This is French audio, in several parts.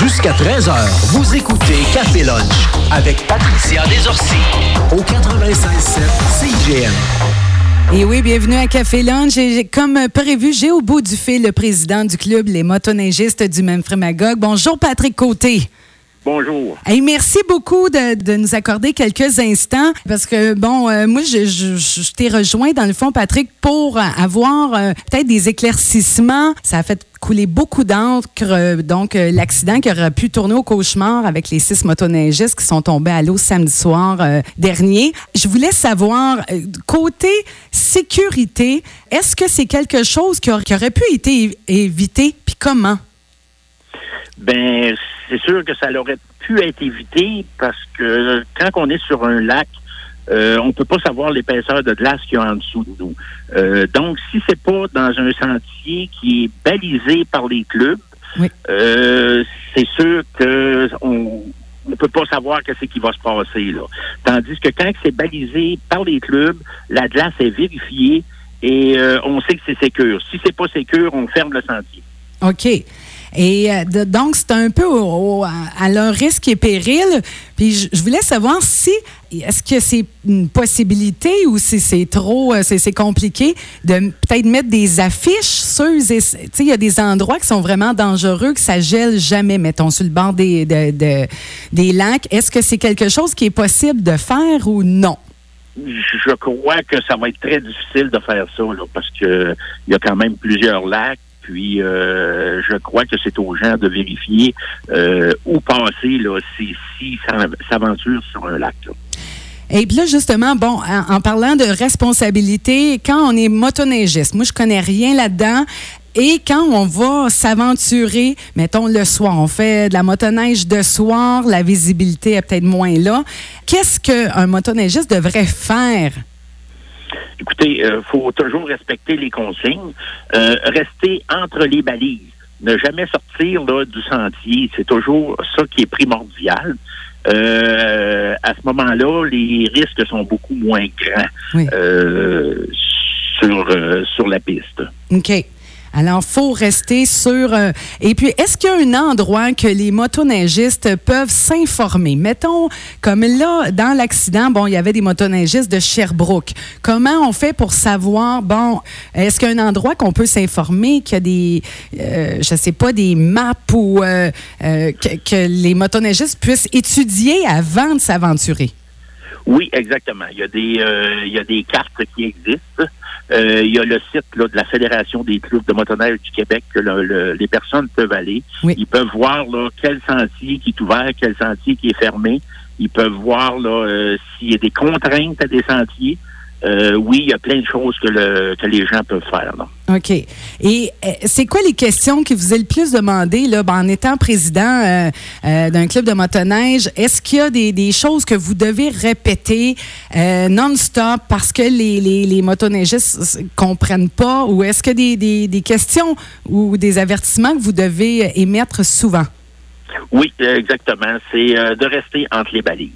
Jusqu'à 13h, vous écoutez Café Lunch avec Patricia Desorcy au 96.7 CGM. Et oui, bienvenue à Café Lunch. Et comme prévu, j'ai au bout du fil le président du club Les Motoneigistes du Magog. Bonjour Patrick Côté. Bonjour. Et merci beaucoup de, nous accorder quelques instants parce que, bon, euh, moi, je, t'ai rejoint dans le fond, Patrick, pour avoir euh, peut-être des éclaircissements. Ça a fait couler beaucoup d'encre. Euh, donc, l'accident qui aurait pu tourner au cauchemar avec les six motoneigistes qui sont tombés à l'eau samedi soir dernier. Je voulais savoir, côté sécurité, est-ce que c'est quelque chose qui, aurait pu être évité, puis comment? Ben, c'est sûr que ça aurait pu être évité parce que quand on est sur un lac, euh, on peut pas savoir l'épaisseur de glace qu'il y a en dessous de nous. Euh, donc, si c'est pas dans un sentier qui est balisé par les clubs, euh, c'est sûr que on ne peut pas savoir qu'est-ce qui va se passer là. Tandis que quand c'est balisé par les clubs, la glace est vérifiée et on sait que c'est sécure. Si c'est pas sécure, on ferme le sentier. OK. Et euh, donc, c'est un peu à leur risque et péril. Puis je, voulais savoir si, est-ce que c'est une possibilité ou si c'est trop, euh, c'est compliqué de peut-être mettre des affiches sur, tu sais, il y a des endroits qui sont vraiment dangereux, que ça gèle jamais, mettons, sur le bord des, des lacs. Est-ce que c'est quelque chose qui est possible de faire ou non? je crois que ça va être très difficile de faire ça, parce que il y a quand même plusieurs lacs. Puis, euh, je crois que c'est aux gens de vérifier euh, où passer là, si, s'aventurent sur un lac. Et puis là, justement, bon, en, parlant de responsabilité, quand on est motoneigiste, moi, je connais rien là-dedans. Et quand on va s'aventurer, mettons le soir, on fait de la motoneige de soir, la visibilité est peut-être moins là. Qu'est-ce qu'un motoneigiste devrait faire? Écoutez, il euh, faut toujours respecter les consignes, euh, rester entre les balises, ne jamais sortir là, du sentier, c'est toujours ça qui est primordial. Euh, à ce moment-là, les risques sont beaucoup moins grands sur, sur la piste. OK. Alors, faut rester sur. Euh, et puis, est-ce qu'il y a un endroit que les motoneigistes peuvent s'informer? Mettons, comme là, dans l'accident, bon, il y avait des motoneigistes de Sherbrooke. Comment on fait pour savoir, bon, est-ce qu'il y a un endroit qu'on peut s'informer, qu'il y a des, euh, je sais pas, des maps ou euh, que, que, les motoneigistes puissent étudier avant de s'aventurer? Oui, exactement. Il y a des, il y a des cartes qui existent. Euh, il y a le site là, de la Fédération des clubs de motoneige du Québec que les personnes peuvent aller. Ils peuvent voir là, quel sentier qui est ouvert, quel sentier qui est fermé. Ils peuvent voir là, euh, s'il y a des contraintes à des sentiers. Euh, oui, il y a plein de choses que, le, que les gens peuvent faire. OK. Et euh, c'est quoi les questions qui vous est le plus demandées là, ben, en étant président euh, d'un club de motoneige? Est-ce qu'il y a des, choses que vous devez répéter non-stop parce que les, les, les motoneigistes ne comprennent pas? Ou est-ce que des, des, des questions ou des avertissements que vous devez émettre souvent? Oui, exactement. C'est euh, de rester entre les balises.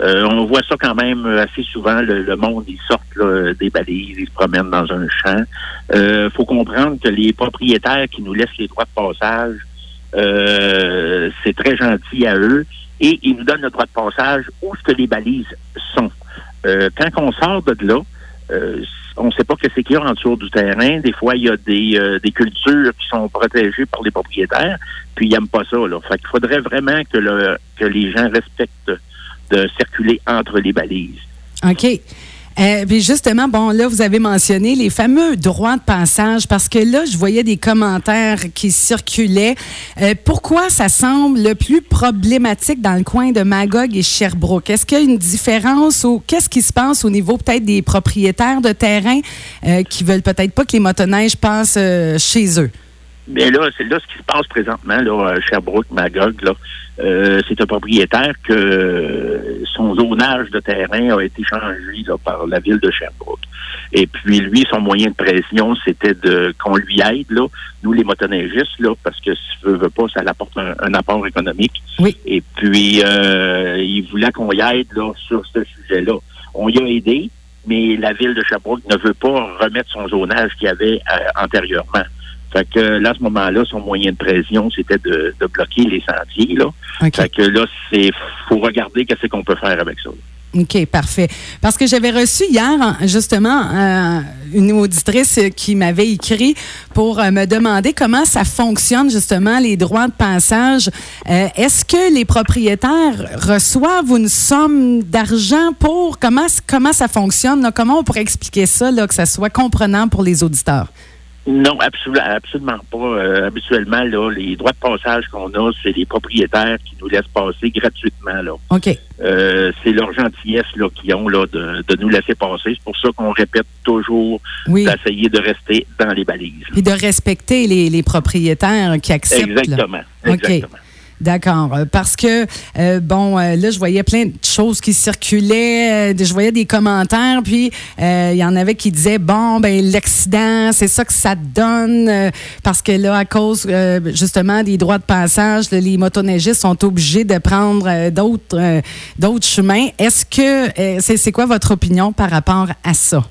Euh, on voit ça quand même assez souvent. Le, monde, ils sortent des balises, ils se promènent dans un champ. Il euh, faut comprendre que les propriétaires qui nous laissent les droits de passage, c'est très gentil à eux et ils nous donnent le droit de passage où ce que les balises sont. quand on sort de là, on ne sait pas qu'il y a en dessous du terrain. Des fois, il y a des, euh, des cultures qui sont protégées par les propriétaires, puis ils n'aiment pas ça. Là. Fait faudrait vraiment que, que les gens respectent de circuler entre les balises. OK. Euh, justement, bon, là, vous avez mentionné les fameux droits de passage parce que là, je voyais des commentaires qui circulaient. Euh, pourquoi ça semble le plus problématique dans le coin de Magog et Sherbrooke? Est-ce qu'il y a une différence ou qu'est-ce qui se passe au niveau peut-être des propriétaires de terrain euh, qui veulent peut-être pas que les motoneiges passent euh, chez eux? Bien là, c'est là ce qui se passe présentement, là, à Sherbrooke, Magog, là. Euh, c'est un propriétaire que son zonage de terrain a été changé là, par la ville de Sherbrooke. Et puis lui, son moyen de pression, c'était de qu'on lui aide, là, nous les motoneigistes, là, parce que si veut, veut pas, ça apporte un, apport économique. Oui. Et puis euh, il voulait qu'on y aide là, sur ce sujet-là. On y a aidé, mais la ville de Sherbrooke ne veut pas remettre son zonage qu'il y avait euh, antérieurement. Fait que là, à ce moment-là, son moyen de pression, c'était de, bloquer les sentiers. Là. Fait que là, c'est faut regarder qu'est-ce qu'on peut faire avec ça. OK, parfait. Parce que j'avais reçu hier, justement, euh, une auditrice qui m'avait écrit pour euh, me demander comment ça fonctionne, justement, les droits de passage. Euh, est-ce que les propriétaires reçoivent une somme d'argent pour comment, comment ça fonctionne? Comment on pourrait expliquer ça, là, que ça soit comprenant pour les auditeurs? Non, absolument, absolument pas. Euh, habituellement, là, les droits de passage qu'on a, c'est les propriétaires qui nous laissent passer gratuitement. Là. OK. Euh, c'est leur gentillesse là, qu'ils ont là, de, de, nous laisser passer. C'est pour ça qu'on répète toujours d'essayer de rester dans les balises. Et de respecter les, les propriétaires qui acceptent. Exactement. Exactement. D'accord. Euh, parce que, euh, bon, euh, là, je voyais plein de choses qui circulaient. je voyais des commentaires, puis il y en avait qui disaient, bon, ben l'accident, c'est ça que ça donne. parce que là, à cause, justement, des droits de passage, les motoneigistes sont obligés de prendre d'autres d'autres chemins. Est-ce que, c'est quoi votre opinion par rapport à ça?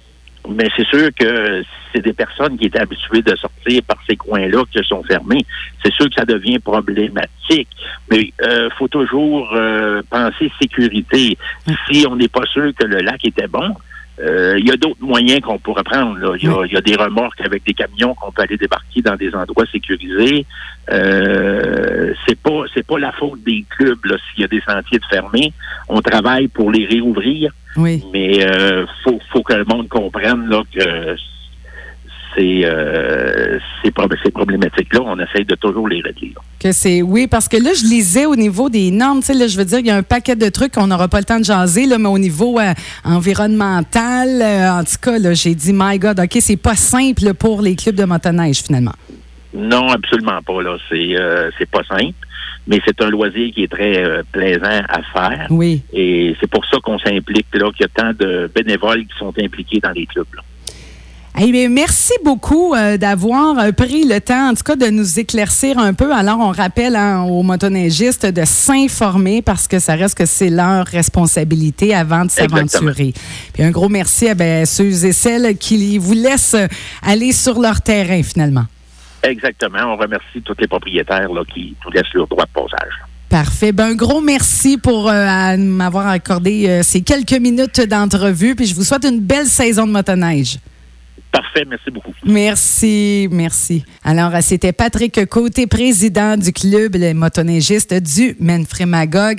Mais c'est sûr que c'est des personnes qui étaient habituées de sortir par ces coins-là qui sont fermés. C'est sûr que ça devient problématique, mais il euh, faut toujours euh, penser sécurité. Si on n'est pas sûr que le lac était bon, euh, il y a d'autres moyens qu'on pourrait prendre. Il, y a, des remorques avec des camions qu'on peut aller débarquer dans des endroits sécurisés. Euh, c'est pas c'est pas la faute des clubs s'il y a des sentiers de fermés. On travaille pour les réouvrir. Oui. Mais euh, faut, faut que le monde comprenne là, que euh, ces, problématiques-là, on essaye de toujours les régler. Que c'est oui, parce que là, je lisais au niveau des normes, tu sais, là, je veux dire, il y a un paquet de trucs qu'on n'aura pas le temps de jaser, là, mais au niveau euh, environnemental, euh, en tout cas, là, j'ai dit, my God, OK, c'est pas simple pour les clubs de motoneige, finalement. Non, absolument pas, là. C'est, c'est pas simple mais c'est un loisir qui est très plaisant à faire. Oui. Et c'est pour ça qu'on s'implique là, qu'il y a tant de bénévoles qui sont impliqués dans les clubs. Là. Eh merci beaucoup euh, d'avoir euh, pris le temps, en tout cas, de nous éclaircir un peu. Alors, on rappelle hein, aux motoneigistes de s'informer parce que ça reste que c'est leur responsabilité avant de s'aventurer. Puis un gros merci à ben, ceux et celles qui vous laissent aller sur leur terrain, finalement. Exactement. On remercie tous les propriétaires là, qui nous laissent leur droit de passage. Parfait. Ben, un gros merci pour euh, m'avoir accordé ces quelques minutes d'entrevue. Puis je vous souhaite une belle saison de motoneige. Parfait, merci beaucoup. Merci, merci. Alors, c'était Patrick Côté, président du club Les du Menfremagog.